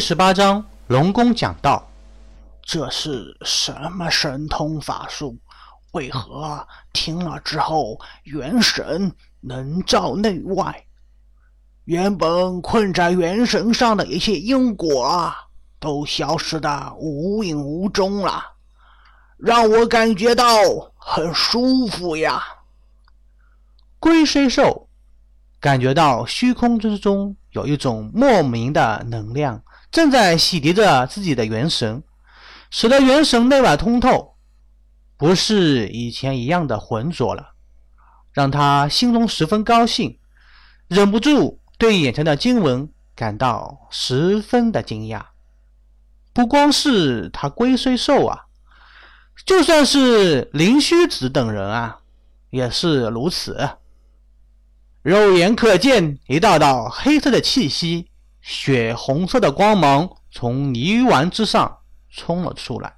十八章，龙宫讲道：这是什么神通法术？为何听了之后，元神能照内外？原本困在元神上的一切因果啊，都消失的无影无踪了，让我感觉到很舒服呀！龟虽寿感觉到虚空之中有一种莫名的能量。正在洗涤着自己的元神，使得元神内外通透，不是以前一样的浑浊了，让他心中十分高兴，忍不住对眼前的经文感到十分的惊讶。不光是他龟虽寿啊，就算是灵虚子等人啊，也是如此。肉眼可见一道道黑色的气息。血红色的光芒从泥丸之上冲了出来，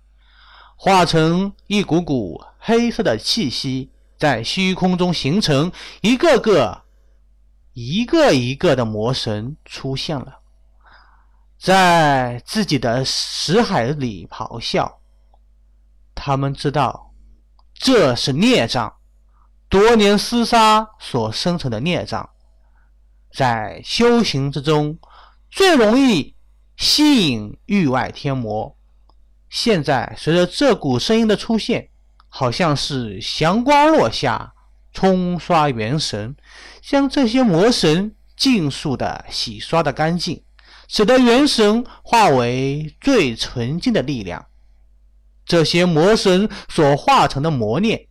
化成一股股黑色的气息，在虚空中形成一个个、一个一个的魔神出现了，在自己的识海里咆哮。他们知道这是孽障，多年厮杀所生成的孽障，在修行之中。最容易吸引域外天魔。现在随着这股声音的出现，好像是祥光落下，冲刷元神，将这些魔神尽数的洗刷的干净，使得元神化为最纯净的力量。这些魔神所化成的魔念，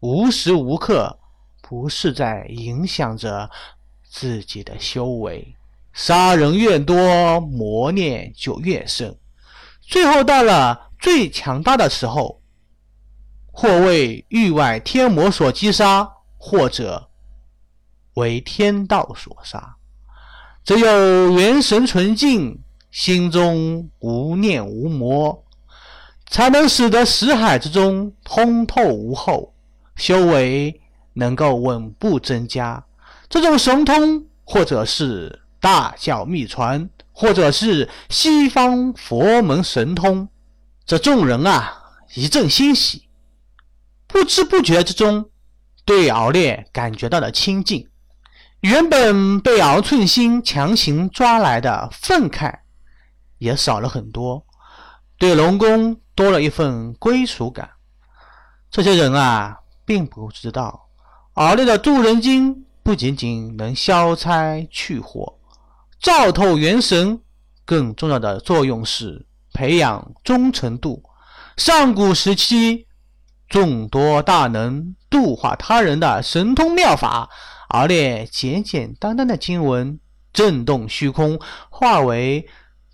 无时无刻不是在影响着自己的修为。杀人越多，魔念就越深，最后到了最强大的时候，或为域外天魔所击杀，或者为天道所杀。只有元神纯净，心中无念无魔，才能使得识海之中通透无后，修为能够稳步增加。这种神通，或者是。大教秘传，或者是西方佛门神通，这众人啊一阵欣喜，不知不觉之中，对敖烈感觉到了亲近。原本被敖寸心强行抓来的愤慨，也少了很多，对龙宫多了一份归属感。这些人啊，并不知道敖烈的渡人经不仅仅能消灾去火。照透元神，更重要的作用是培养忠诚度。上古时期，众多大能度化他人的神通妙法，而列简简单单的经文，震动虚空，化为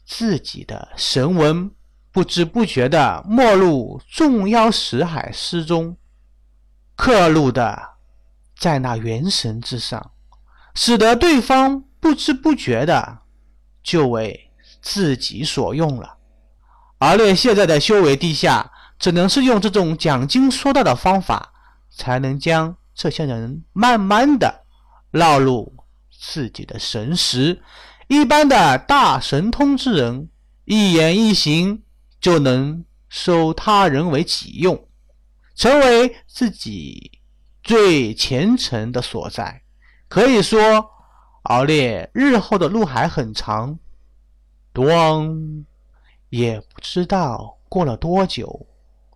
自己的神文，不知不觉的没入众妖识海诗中，刻录的在那元神之上，使得对方。不知不觉的就为自己所用了，而练现在的修为低下，只能是用这种讲经说道的方法，才能将这些人慢慢的绕入自己的神识。一般的大神通之人，一言一行就能收他人为己用，成为自己最虔诚的所在。可以说。敖烈日后的路还很长，咣，也不知道过了多久，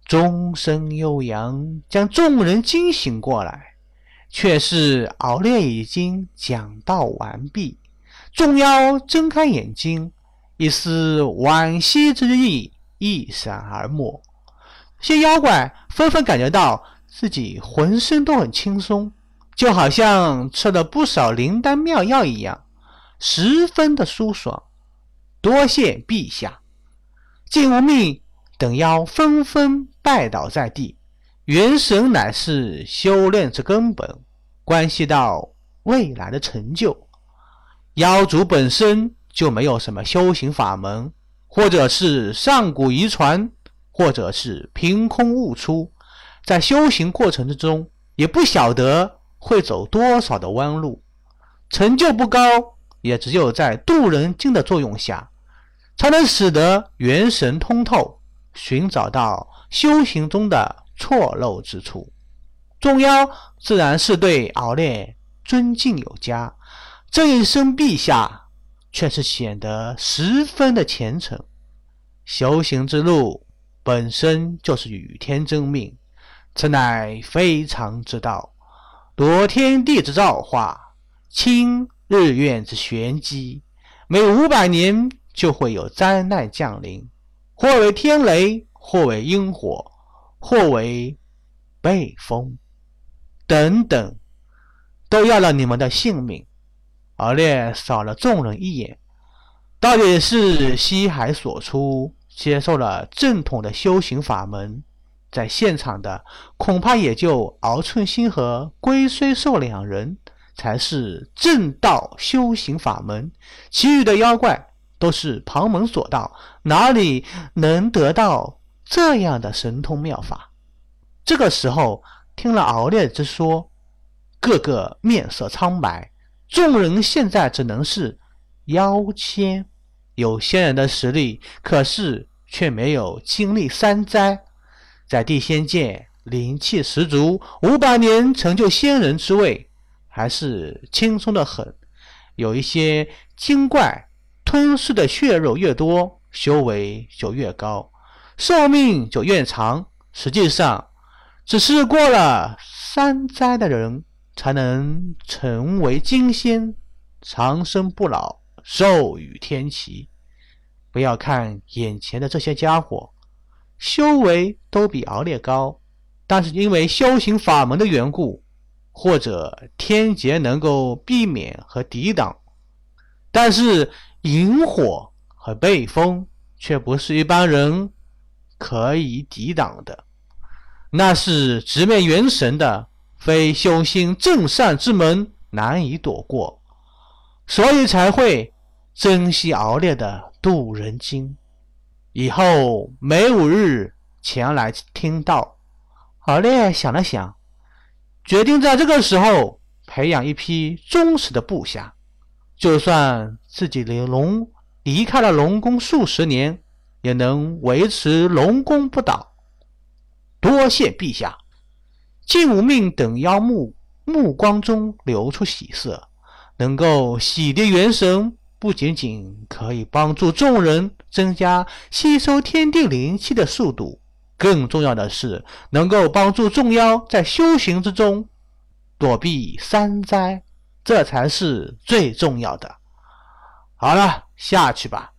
钟声悠扬，将众人惊醒过来，却是敖烈已经讲道完毕。众妖睁开眼睛，一丝惋惜之意一闪而没。些妖怪纷纷感觉到自己浑身都很轻松。就好像吃了不少灵丹妙药一样，十分的舒爽。多谢陛下！晋无命等妖纷纷拜倒在地。元神乃是修炼之根本，关系到未来的成就。妖族本身就没有什么修行法门，或者是上古遗传，或者是凭空悟出，在修行过程之中也不晓得。会走多少的弯路，成就不高，也只有在渡人经的作用下，才能使得元神通透，寻找到修行中的错漏之处。众妖自然是对敖烈尊敬有加，这一声陛下却是显得十分的虔诚。修行之路本身就是与天争命，此乃非常之道，夺天地之造化，清日月之玄机。每五百年就会有灾难降临，或为天雷，或为阴火，或为被风。等等，都要了你们的性命。敖烈扫了众人一眼，到底是西海所出，接受了正统的修行法门，在现场的恐怕也就敖寸心和龟虽寿两人才是正道修行法门，其余的妖怪都是旁门左道，哪里能得到这样的神通妙法？这个时候。听了敖烈之说，个个面色苍白。众人现在只能是妖仙，有仙人的实力，可是却没有经历三灾，在地仙界灵气十足，五百年成就仙人之位，还是轻松的很。有一些精怪吞噬的血肉越多，修为就越高，寿命就越长。实际上。只是过了三灾的人，才能成为金仙，长生不老，寿与天齐。不要看眼前的这些家伙，修为都比敖烈高，但是因为修行法门的缘故，或者天劫能够避免和抵挡，但是萤火和背风却不是一般人可以抵挡的。那是直面元神的，非修心正善之门难以躲过，所以才会珍惜熬烈的渡人经。以后每五日前来听道。熬烈想了想，决定在这个时候培养一批忠实的部下，就算自己的龙离开了龙宫数十年，也能维持龙宫不倒。多谢陛下，晋无命等妖目目光中流出喜色，能够洗涤元神，不仅仅可以帮助众人增加吸收天地灵气的速度，更重要的是能够帮助众妖在修行之中躲避三灾，这才是最重要的。好了，下去吧。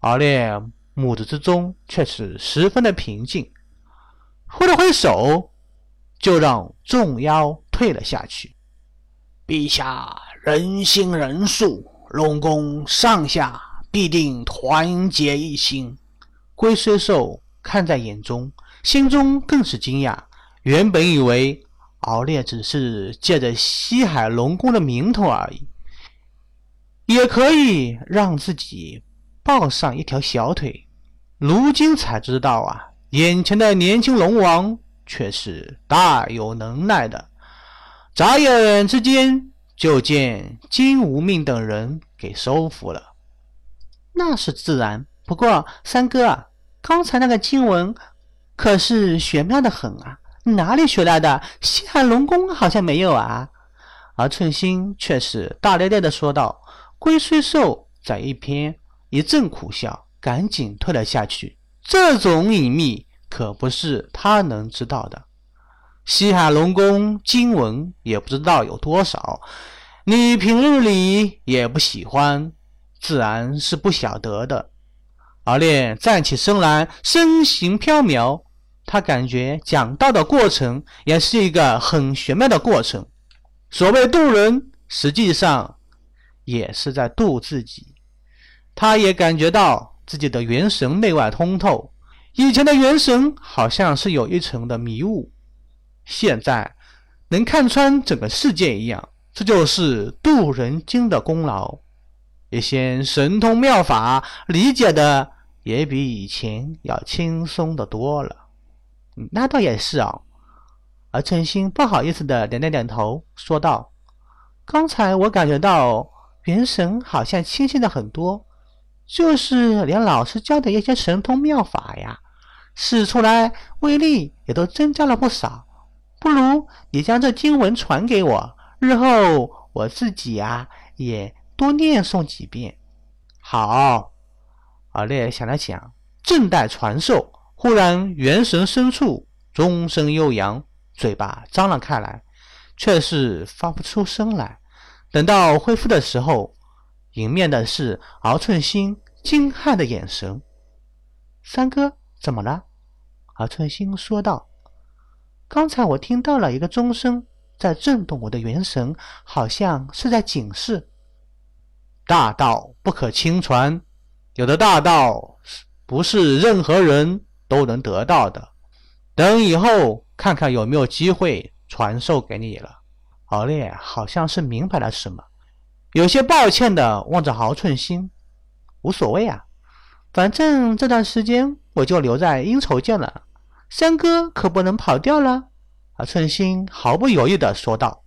敖烈目子之中却是十分的平静。挥了挥手，就让众妖退了下去。陛下仁心仁术，龙宫上下必定团结一心。龟虽寿看在眼中，心中更是惊讶。原本以为敖烈只是借着西海龙宫的名头而已，也可以让自己抱上一条小腿，如今才知道啊！眼前的年轻龙王却是大有能耐的，眨眼之间就见金无命等人给收服了。那是自然，不过三哥啊，刚才那个经文可是玄妙的很啊，哪里学来的？西海龙宫好像没有啊。而寸心却是大咧咧的说道：“龟虽寿在一边一阵苦笑，赶紧退了下去。”这种隐秘可不是他能知道的。西海龙宫经文也不知道有多少，你平日里也不喜欢，自然是不晓得的。而烈站起身来，身形飘渺，他感觉讲道的过程也是一个很玄妙的过程。所谓渡人，实际上也是在渡自己。他也感觉到。自己的元神内外通透，以前的元神好像是有一层的迷雾，现在能看穿整个世界一样。这就是渡人经的功劳，一些神通妙法理解的也比以前要轻松的多了。那倒也是啊。而陈星不好意思的点点点头，说道：“刚才我感觉到元神好像清晰了很多。”就是连老师教的一些神通妙法呀，使出来威力也都增加了不少。不如你将这经文传给我，日后我自己呀也多念诵几遍。好，阿烈想了想，正待传授，忽然元神深处钟声悠扬，嘴巴张了开来，却是发不出声来。等到恢复的时候，迎面的是敖寸心惊骇的眼神。三哥，怎么了？敖寸心说道。刚才我听到了一个钟声在震动我的元神，好像是在警示：大道不可轻传，有的大道不是任何人都能得到的。等以后看看有没有机会传授给你了。敖烈好像是明白了什么，有些抱歉的望着敖寸心：“无所谓啊，反正这段时间我就留在阴愁涧了。”三哥可不能跑掉了，啊！寸心毫不犹豫的说道。